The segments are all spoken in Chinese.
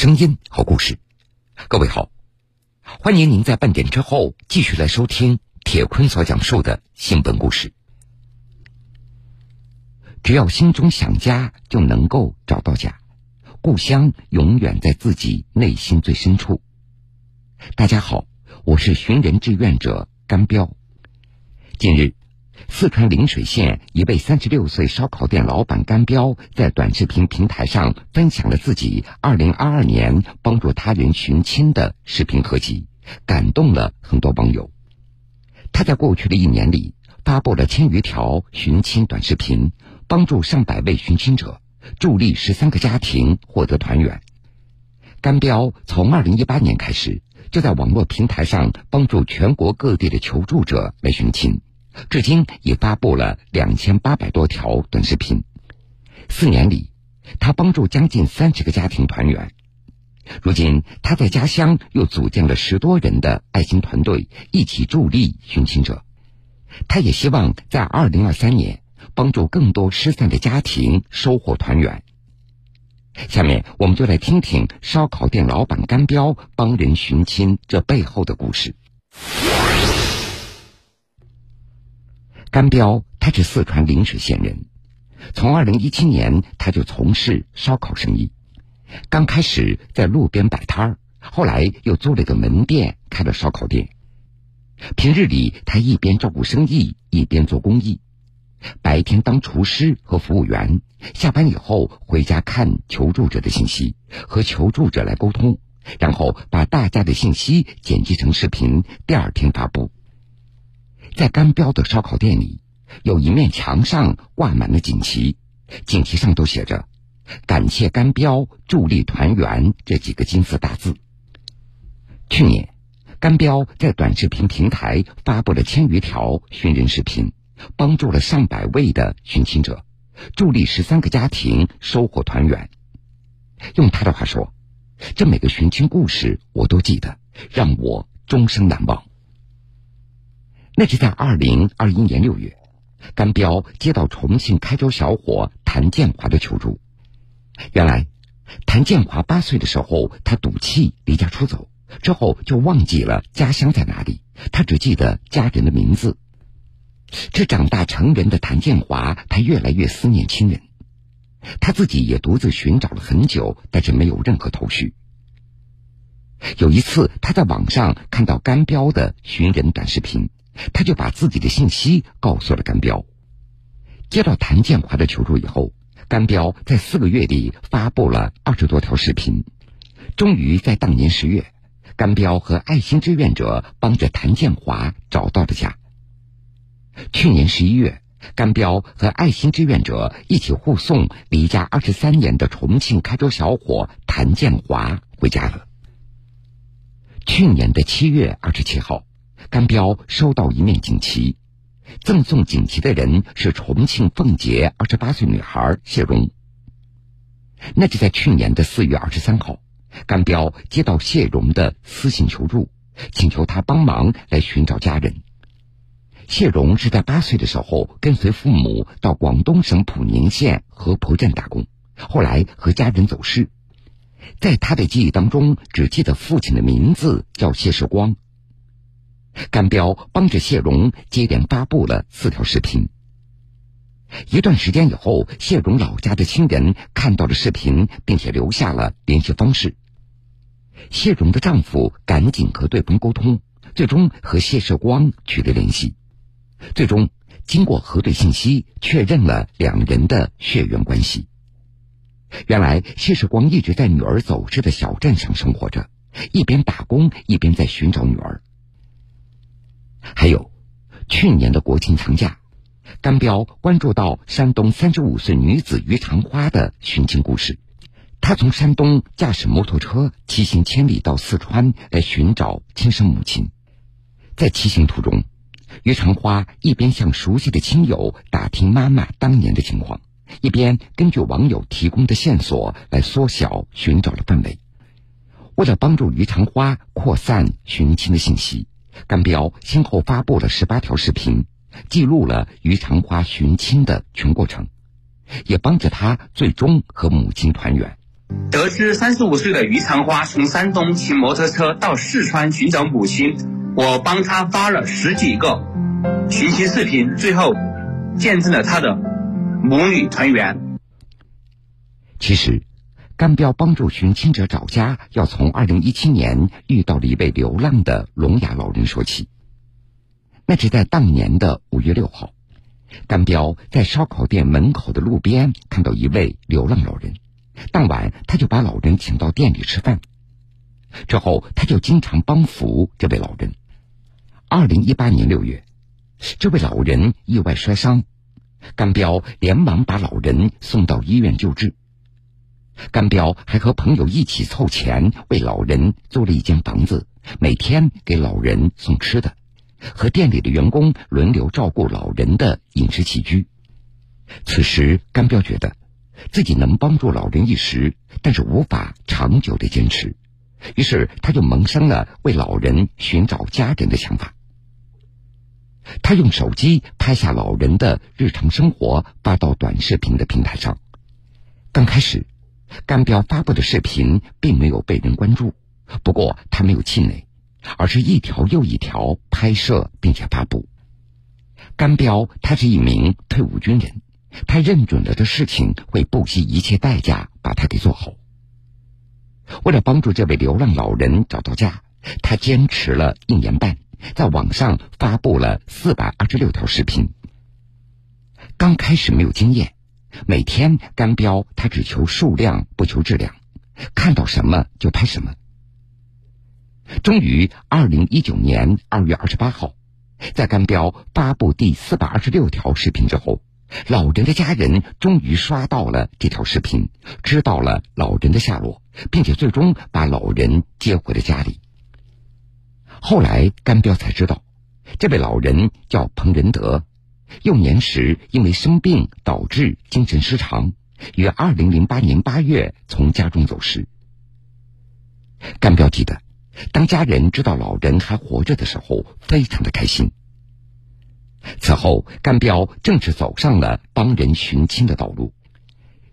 声音，好故事。各位好，欢迎您在半点之后继续来收听铁坤所讲述的新闻故事。只要心中想家，就能够找到家。故乡永远在自己内心最深处。大家好，我是寻人志愿者甘彪。近日。四川邻水县一位三十六岁烧烤店老板甘彪在短视频平台上分享了自己二零二二年帮助他人寻亲的视频合集，感动了很多网友。他在过去的一年里发布了千余条寻亲短视频，帮助上百位寻亲者，助力十三个家庭获得团圆。甘彪从二零一八年开始就在网络平台上帮助全国各地的求助者来寻亲。至今已发布了两千八百多条短视频。四年里，他帮助将近三十个家庭团圆。如今，他在家乡又组建了十多人的爱心团队，一起助力寻亲者。他也希望在二零二三年帮助更多失散的家庭收获团圆。下面，我们就来听听烧烤店老板甘彪帮人寻亲这背后的故事。甘彪，他是四川灵水县人。从二零一七年，他就从事烧烤生意。刚开始在路边摆摊儿，后来又租了个门店，开了烧烤店。平日里，他一边照顾生意，一边做公益。白天当厨师和服务员，下班以后回家看求助者的信息，和求助者来沟通，然后把大家的信息剪辑成视频，第二天发布。在甘彪的烧烤店里，有一面墙上挂满了锦旗，锦旗上都写着“感谢甘彪助力团圆”这几个金色大字。去年，甘彪在短视频平台发布了千余条寻人视频，帮助了上百位的寻亲者，助力十三个家庭收获团圆。用他的话说：“这每个寻亲故事我都记得，让我终生难忘。”那是在二零二一年六月，甘彪接到重庆开州小伙谭建华的求助。原来，谭建华八岁的时候，他赌气离家出走，之后就忘记了家乡在哪里，他只记得家人的名字。这长大成人的谭建华，他越来越思念亲人，他自己也独自寻找了很久，但是没有任何头绪。有一次，他在网上看到甘彪的寻人短视频。他就把自己的信息告诉了甘彪。接到谭建华的求助以后，甘彪在四个月里发布了二十多条视频。终于在当年十月，甘彪和爱心志愿者帮着谭建华找到了家。去年十一月，甘彪和爱心志愿者一起护送离家二十三年的重庆开州小伙谭建华回家了。去年的七月二十七号。甘彪收到一面锦旗，赠送锦旗的人是重庆奉节二十八岁女孩谢荣。那就在去年的四月二十三号，甘彪接到谢荣的私信求助，请求他帮忙来寻找家人。谢荣是在八岁的时候跟随父母到广东省普宁县河婆镇打工，后来和家人走失，在他的记忆当中，只记得父亲的名字叫谢世光。甘彪帮着谢荣接连发布了四条视频。一段时间以后，谢荣老家的亲人看到了视频，并且留下了联系方式。谢荣的丈夫赶紧和对方沟通，最终和谢世光取得联系。最终，经过核对信息，确认了两人的血缘关系。原来，谢世光一直在女儿走失的小镇上生活着，一边打工一边在寻找女儿。还有，去年的国庆长假，甘彪关注到山东三十五岁女子于长花的寻亲故事。她从山东驾驶摩托车骑行千里到四川来寻找亲生母亲。在骑行途中，于长花一边向熟悉的亲友打听妈妈当年的情况，一边根据网友提供的线索来缩小寻找的范围。为了帮助于长花扩散寻亲的信息。甘彪先后发布了十八条视频，记录了于长花寻亲的全过程，也帮着他最终和母亲团圆。得知三十五岁的于长花从山东骑摩托车到四川寻找母亲，我帮他发了十几个寻亲视频，最后见证了他的母女团圆。其实，甘彪帮助寻亲者找家，要从二零一七年遇到了一位流浪的聋哑老人说起。那是在当年的五月六号，甘彪在烧烤店门口的路边看到一位流浪老人，当晚他就把老人请到店里吃饭，之后他就经常帮扶这位老人。二零一八年六月，这位老人意外摔伤，甘彪连忙把老人送到医院救治。甘彪还和朋友一起凑钱为老人租了一间房子，每天给老人送吃的，和店里的员工轮流照顾老人的饮食起居。此时，甘彪觉得自己能帮助老人一时，但是无法长久的坚持，于是他就萌生了为老人寻找家人的想法。他用手机拍下老人的日常生活，发到短视频的平台上。刚开始。甘彪发布的视频并没有被人关注，不过他没有气馁，而是一条又一条拍摄并且发布。甘彪他是一名退伍军人，他认准了的事情会不惜一切代价把它给做好。为了帮助这位流浪老人找到家，他坚持了一年半，在网上发布了四百二十六条视频。刚开始没有经验。每天干标，他只求数量不求质量，看到什么就拍什么。终于，二零一九年二月二十八号，在干标发布第四百二十六条视频之后，老人的家人终于刷到了这条视频，知道了老人的下落，并且最终把老人接回了家里。后来，干标才知道，这位老人叫彭仁德。幼年时因为生病导致精神失常，于二零零八年八月从家中走失。干彪记得，当家人知道老人还活着的时候，非常的开心。此后，干彪正式走上了帮人寻亲的道路。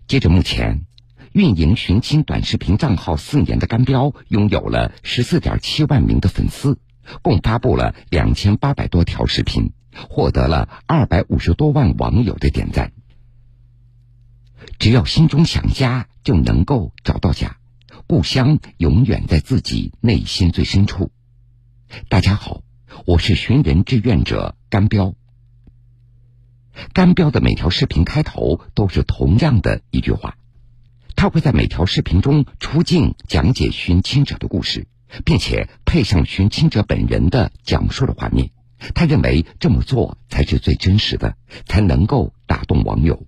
截至目前，运营寻亲短视频账号四年的干彪，拥有了十四点七万名的粉丝，共发布了两千八百多条视频。获得了二百五十多万网友的点赞。只要心中想家，就能够找到家，故乡永远在自己内心最深处。大家好，我是寻人志愿者甘彪。甘彪的每条视频开头都是同样的一句话，他会在每条视频中出镜讲解寻亲者的故事，并且配上寻亲者本人的讲述的画面。他认为这么做才是最真实的，才能够打动网友。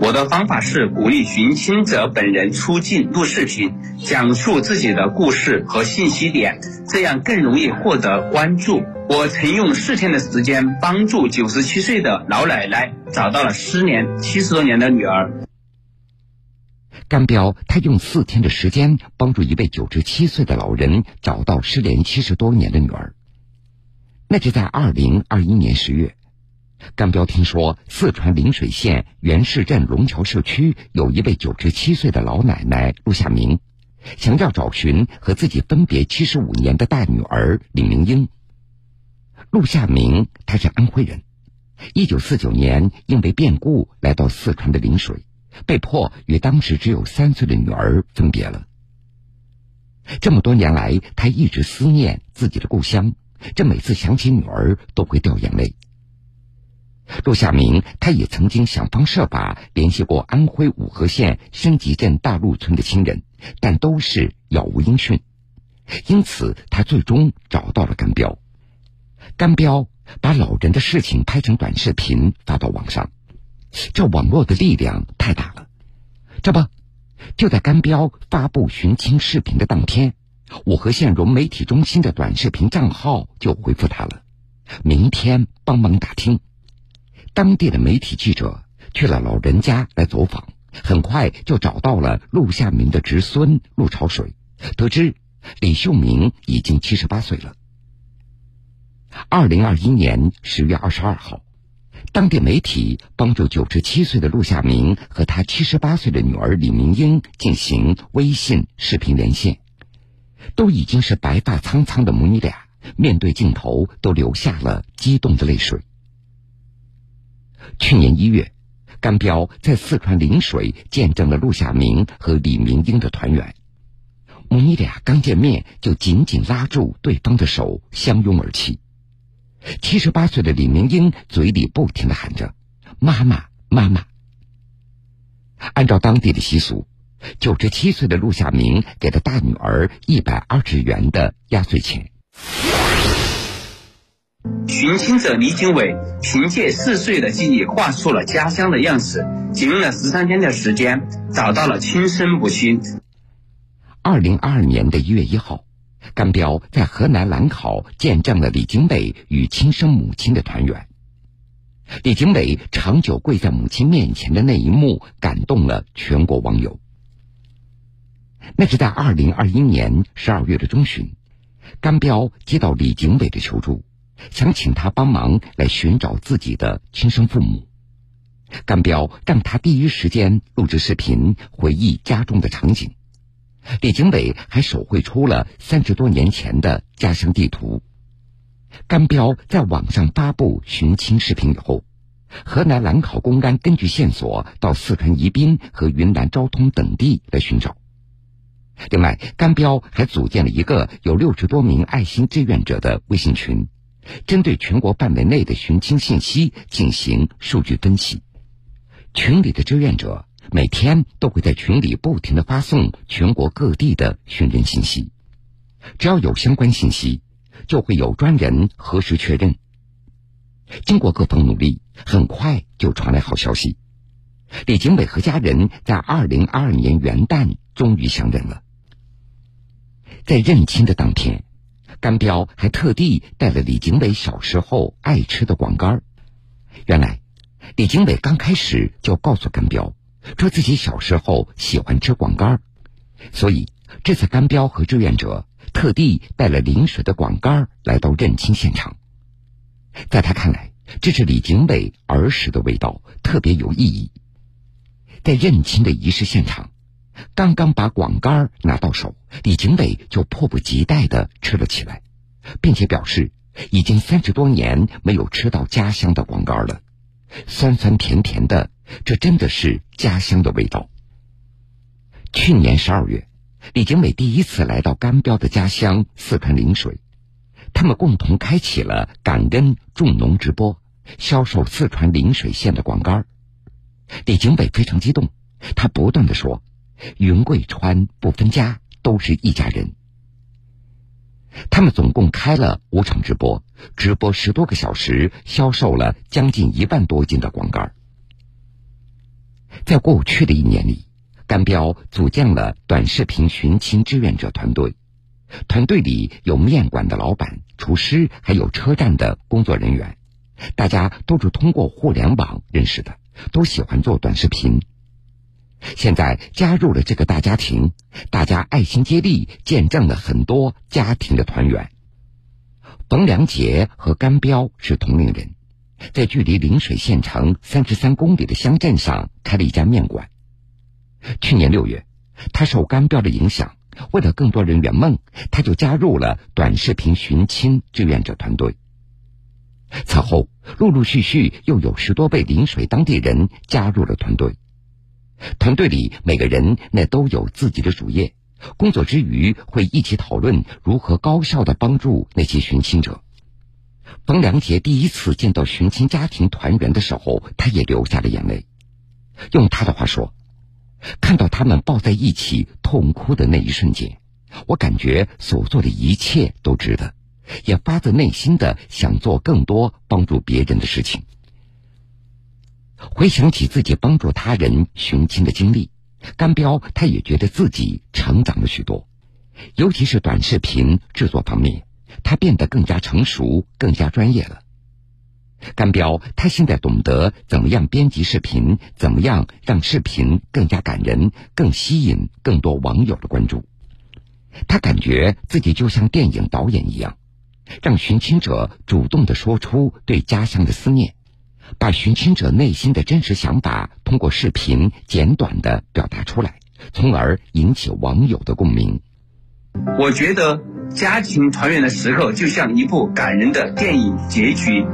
我的方法是鼓励寻亲者本人出镜录视频，讲述自己的故事和信息点，这样更容易获得关注。我曾用四天的时间帮助九十七岁的老奶奶找到了失联七十多年的女儿。甘彪他用四天的时间帮助一位九十七岁的老人找到失联七十多年的女儿。那是在二零二一年十月，甘彪听说四川灵水县元市镇龙桥社区有一位九十七岁的老奶奶陆夏明，想要找寻和自己分别七十五年的大女儿李明英。陆夏明他是安徽人，一九四九年因为变故来到四川的灵水，被迫与当时只有三岁的女儿分别了。这么多年来，他一直思念自己的故乡。这每次想起女儿都会掉眼泪。陆夏明，他也曾经想方设法联系过安徽五河县升集镇大路村的亲人，但都是杳无音讯。因此，他最终找到了甘彪。甘彪把老人的事情拍成短视频发到网上，这网络的力量太大了。这不，就在甘彪发布寻亲视频的当天。五河县融媒体中心的短视频账号就回复他了，明天帮忙打听。当地的媒体记者去了老人家来走访，很快就找到了陆夏明的侄孙陆朝水，得知李秀明已经七十八岁了。二零二一年十月二十二号，当地媒体帮助九十七岁的陆夏明和他七十八岁的女儿李明英进行微信视频连线，都已经是白发苍苍的母女俩，面对镜头都流下了激动的泪水。去年一月，甘彪在四川陵水见证了陆夏明和李明英的团圆，母女俩刚见面就紧紧拉住对方的手，相拥而泣。七十八岁的李明英嘴里不停的喊着“妈妈，妈妈”。按照当地的习俗，九十七岁的陆夏明给了大女儿一百二十元的压岁钱。寻亲者李景伟凭借四岁的记忆画出了家乡的样子，仅用了十三天的时间找到了亲生母亲。二零二二年的一月一号。甘彪在河南兰考见证了李景伟与亲生母亲的团圆。李景伟长久跪在母亲面前的那一幕，感动了全国网友。那是在二零二一年十二月的中旬，甘彪接到李景伟的求助，想请他帮忙来寻找自己的亲生父母。甘彪让他第一时间录制视频，回忆家中的场景。李景伟还手绘出了三十多年前的家乡地图。甘彪在网上发布寻亲视频以后，河南兰考公安根据线索到四川宜宾和云南昭通等地来寻找。另外，甘彪还组建了一个有六十多名爱心志愿者的微信群，针对全国范围内的寻亲信息进行数据分析。群里的志愿者。每天都会在群里不停的发送全国各地的寻人信息，只要有相关信息，就会有专人核实确认。经过各方努力，很快就传来好消息：李景伟和家人在二零二二年元旦终于相认了。在认亲的当天，甘彪还特地带了李景伟小时候爱吃的广干。原来，李景伟刚开始就告诉甘彪。说自己小时候喜欢吃广干，所以这次甘彪和志愿者特地带了临水的广干来到认亲现场。在他看来，这是李景伟儿时的味道，特别有意义。在认亲的仪式现场，刚刚把广柑拿到手，李景伟就迫不及待的吃了起来，并且表示已经三十多年没有吃到家乡的广柑了，酸酸甜甜的。这真的是家乡的味道。去年十二月，李景伟第一次来到甘彪的家乡四川陵水，他们共同开启了感恩种农直播，销售四川陵水县的广干李景伟非常激动，他不断地说：“云贵川不分家，都是一家人。”他们总共开了五场直播，直播十多个小时，销售了将近一万多斤的广干在过去的一年里，甘彪组建了短视频寻亲志愿者团队，团队里有面馆的老板、厨师，还有车站的工作人员，大家都是通过互联网认识的，都喜欢做短视频。现在加入了这个大家庭，大家爱心接力，见证了很多家庭的团圆。冯良杰和甘彪是同龄人。在距离陵水县城三十三公里的乡镇上开了一家面馆。去年六月，他受甘标的影响，为了更多人圆梦，他就加入了短视频寻亲志愿者团队。此后，陆陆续续又有十多位陵水当地人加入了团队。团队里每个人那都有自己的主业，工作之余会一起讨论如何高效的帮助那些寻亲者。冯良杰第一次见到寻亲家庭团圆的时候，他也流下了眼泪。用他的话说：“看到他们抱在一起痛哭的那一瞬间，我感觉所做的一切都值得，也发自内心的想做更多帮助别人的事情。”回想起自己帮助他人寻亲的经历，甘彪他也觉得自己成长了许多，尤其是短视频制作方面。他变得更加成熟，更加专业了。甘彪，他现在懂得怎么样编辑视频，怎么样让视频更加感人，更吸引更多网友的关注。他感觉自己就像电影导演一样，让寻亲者主动的说出对家乡的思念，把寻亲者内心的真实想法通过视频简短的表达出来，从而引起网友的共鸣。我觉得家庭团圆的时刻就像一部感人的电影结局。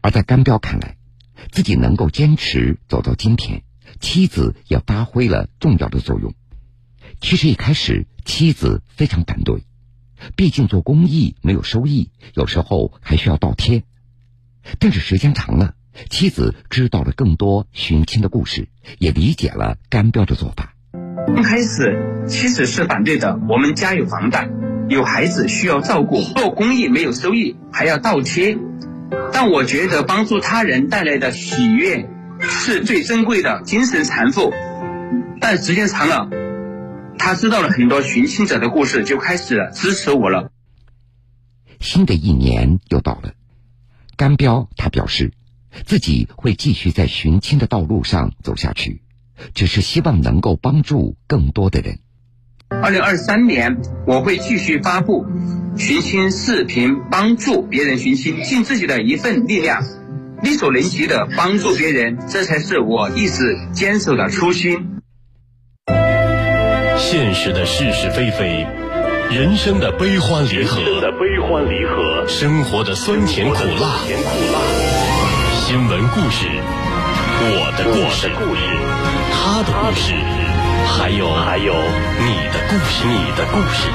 而在甘彪看来，自己能够坚持走到今天，妻子也发挥了重要的作用。其实一开始妻子非常反对，毕竟做公益没有收益，有时候还需要倒贴。但是时间长了，妻子知道了更多寻亲的故事，也理解了甘彪的做法。刚开始妻子是反对的，我们家有房贷，有孩子需要照顾，做公益没有收益，还要倒贴。但我觉得帮助他人带来的喜悦是最珍贵的精神财富。但时间长了，他知道了很多寻亲者的故事，就开始支持我了。新的一年又到了，甘彪他表示，自己会继续在寻亲的道路上走下去，只是希望能够帮助更多的人。二零二三年，我会继续发布寻亲视频，帮助别人寻亲，尽自己的一份力量，力所能及的帮助别人，这才是我一直坚守的初心。现实的是是非非，人生的悲欢离合，的悲欢离合，生活的酸甜苦辣，新闻故事，我的故事，他的故事。还有还有你的故事，你的故事。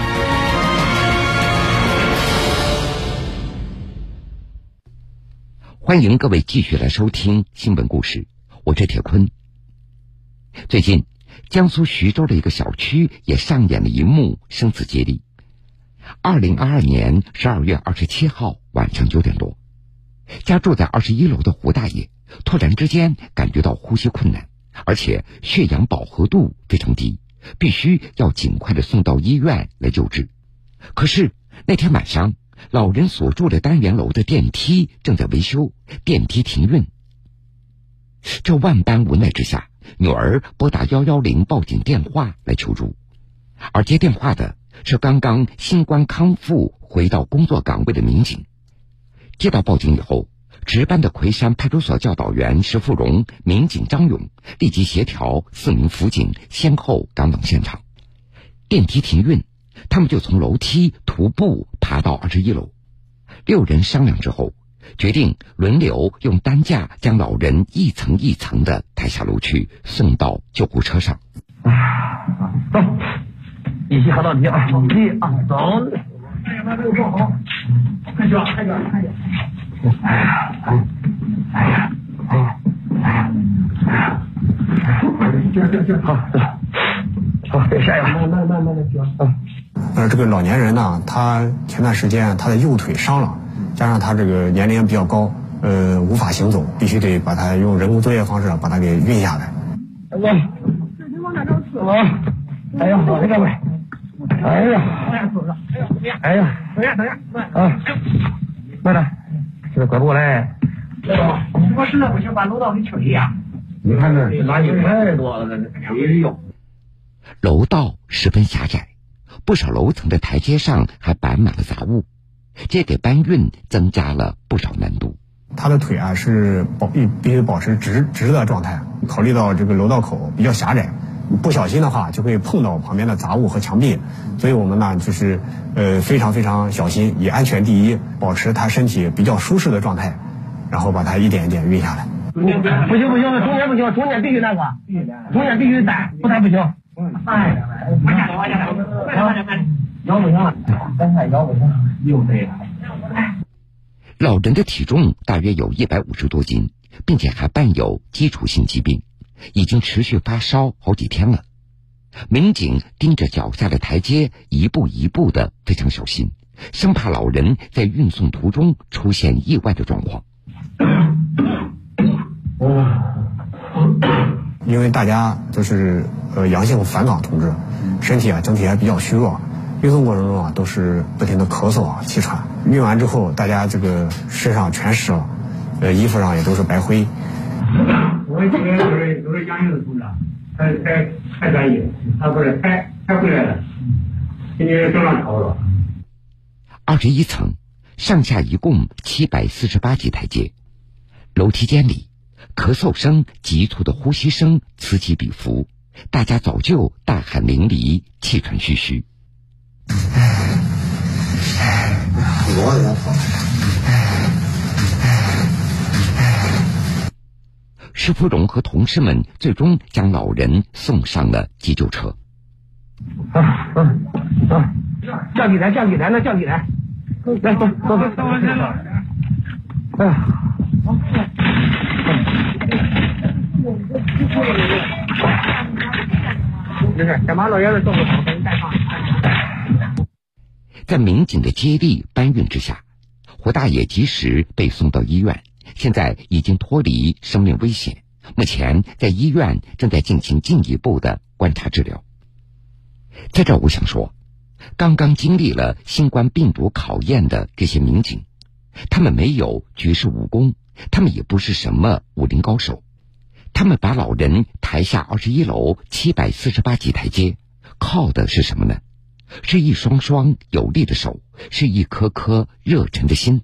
欢迎各位继续来收听新闻故事，我是铁坤。最近，江苏徐州的一个小区也上演了一幕生死接力。二零二二年十二月二十七号晚上九点多，家住在二十一楼的胡大爷突然之间感觉到呼吸困难。而且血氧饱和度非常低，必须要尽快的送到医院来救治。可是那天晚上，老人所住的单元楼的电梯正在维修，电梯停运。这万般无奈之下，女儿拨打幺幺零报警电话来求助，而接电话的是刚刚新冠康复回到工作岗位的民警。接到报警以后。值班的魁山派出所教导员石富荣、民警张勇立即协调四名辅警先后赶往现场。电梯停运，他们就从楼梯徒步爬到二十一楼。六人商量之后，决定轮流用担架将老人一层一层的抬下楼去，送到救护车上。走，一起喝到底啊！一啊，走。哎呀，把这个坐好，快点，快点，快点。哎呀，哎，哎呀，哎呀，哎呀，哎呀，行行行，好，好，别下呀，慢慢慢慢的行啊。呃，这个老年人呢，他前段时间他的右腿伤了，加上他这个年龄比较高，呃，无法行走，必须得把他用人工作业方式把他给运下来。大哥，这你往哪找吃啊？哎呀，好这个呗。哎呀，哎呀，哎呀，等下等下，啊，慢点。这快过来！如果实在不行，把楼道给清理呀。你看这垃圾太多了，这没用。楼道十分狭窄，不少楼层的台阶上还摆满了杂物，这给搬运增加了不少难度。他的腿啊是保必必须保持直直的状态，考虑到这个楼道口比较狭窄。不小心的话，就会碰到旁边的杂物和墙壁，所以我们呢就是呃非常非常小心，以安全第一，保持他身体比较舒适的状态，然后把他一点一点运下来。不行不行，中间不行，中间必须那个，中间必须带，不带不行。慢点来，慢点慢点，慢点慢点，摇不行了，刚才腰不行了，又对了。老人的体重大约有一百五十多斤，并且还伴有基础性疾病。已经持续发烧好几天了，民警盯着脚下的台阶，一步一步的非常小心，生怕老人在运送途中出现意外的状况。因为大家都是呃阳性返岗同志，身体啊整体还比较虚弱，运送过程中啊都是不停的咳嗽啊气喘，运完之后大家这个身上全湿了，呃衣服上也都是白灰。我们这边都是都是阳性的同志，太太太专业，他不是太太回来了，今天正常调了。二十一层，上下一共七百四十八级台阶，楼梯间里，咳嗽声、急促的呼吸声此起彼伏，大家早就大汗淋漓、气喘吁吁。施福荣和同事们最终将老人送上了急救车。啊啊啊！降几台，降几台，那降几台？来，走走走，到完了。哎呀！没事，先把老爷子送走，给你带上。在民警的接力搬运之下，胡大爷及时被送到医院，现在已经脱离生命危险。目前在医院正在进行进一步的观察治疗。在这，我想说，刚刚经历了新冠病毒考验的这些民警，他们没有绝世武功，他们也不是什么武林高手，他们把老人抬下二十一楼七百四十八级台阶，靠的是什么呢？是一双双有力的手，是一颗颗热忱的心。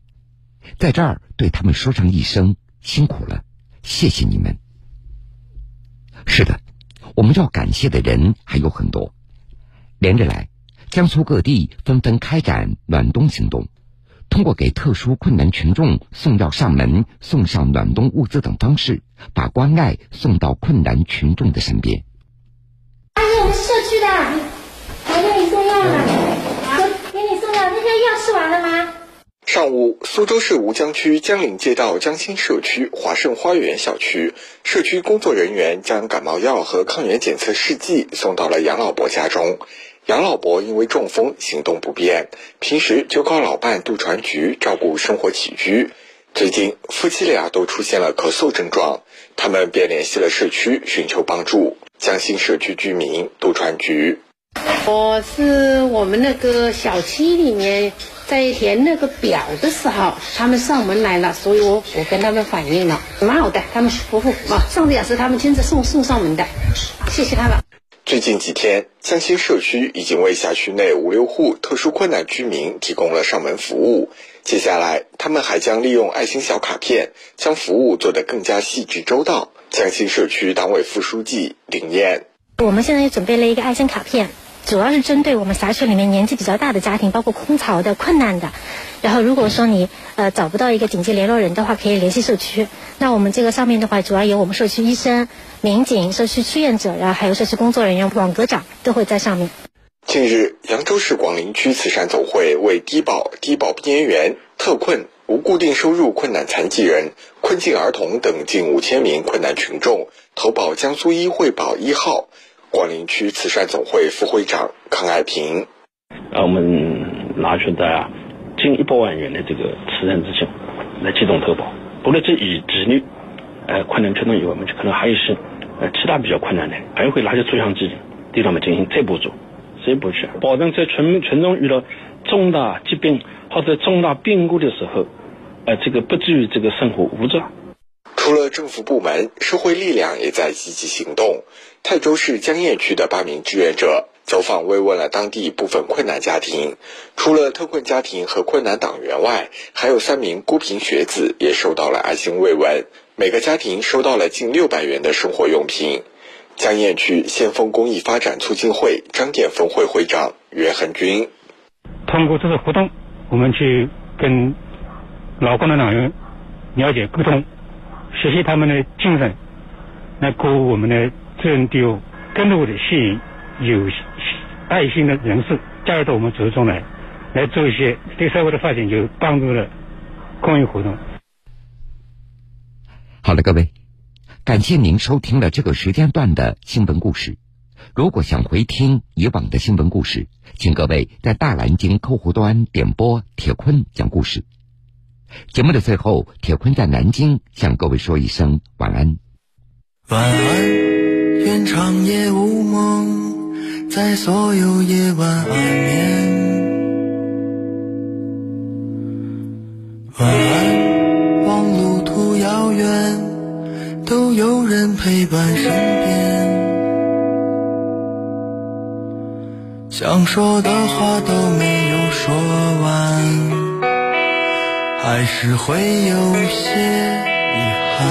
在这儿，对他们说上一声辛苦了，谢谢你们。是的，我们要感谢的人还有很多。连着来，江苏各地纷纷开展暖冬行动，通过给特殊困难群众送药上门、送上暖冬物资等方式，把关爱送到困难群众的身边。阿姨，我们社区的，给你送药了。好，给你送药，那些药吃完了吗？上午，苏州市吴江区江岭街道江心社区华盛花园小区，社区工作人员将感冒药和抗原检测试剂送到了杨老伯家中。杨老伯因为中风，行动不便，平时就靠老伴杜传菊照顾生活起居。最近，夫妻俩都出现了咳嗽症状，他们便联系了社区寻求帮助。江心社区居民杜传菊，我是我们那个小区里面。在填那个表的时候，他们上门来了，所以我我跟他们反映了，蛮好的，他们服务啊，上次也是他们亲自送送上门的，谢谢他们。最近几天，江心社区已经为辖区内五六户特殊困难居民提供了上门服务，接下来他们还将利用爱心小卡片，将服务做得更加细致周到。江心社区党委副书记林燕，我们现在也准备了一个爱心卡片。主要是针对我们辖区里面年纪比较大的家庭，包括空巢的、困难的。然后，如果说你呃找不到一个紧急联络人的话，可以联系社区。那我们这个上面的话，主要有我们社区医生、民警、社区志愿者，然后还有社区工作人员、网格长都会在上面。近日，扬州市广陵区慈善总会为低保、低保边缘、特困、无固定收入困难残疾人、困境儿童等近五千名困难群众投保江苏医惠保一号。广陵区慈善总会副会长康爱平，呃，我们拿出的近一百万元的这个慈善资金来机动投保。除了这一子女呃困难群众以外，我们可能还有些呃其他比较困难的，还会拿些专项基金对他们进行再补助、再补贴，保证在群群众遇到重大疾病或者重大变故的时候，呃，这个不至于这个生活无助。除了政府部门，社会力量也在积极行动。泰州市江堰区的八名志愿者走访慰问了当地部分困难家庭，除了特困家庭和困难党员外，还有三名孤贫学子也受到了爱心慰问，每个家庭收到了近六百元的生活用品。江堰区先锋公益发展促进会张店分会会长袁恒军：通过这个活动，我们去跟老困难党员了解沟通。学习他们的精神，来鼓舞我们的志愿队伍，更多的吸引有爱心的人士加入到我们组织中来，来做一些对社会的发展有帮助的公益活动。好了，各位，感谢您收听了这个时间段的新闻故事。如果想回听以往的新闻故事，请各位在大蓝鲸客户端点播铁坤讲故事。节目的最后，铁坤在南京向各位说一声晚安。晚安，愿长夜无梦，在所有夜晚安眠。晚安，望路途遥远，都有人陪伴身边。想说的话都没有说完。还是会有些遗憾。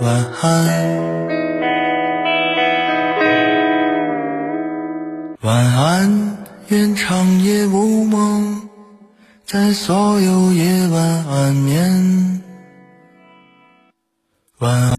晚安，晚安，愿长夜无梦，在所有夜晚安眠，晚安。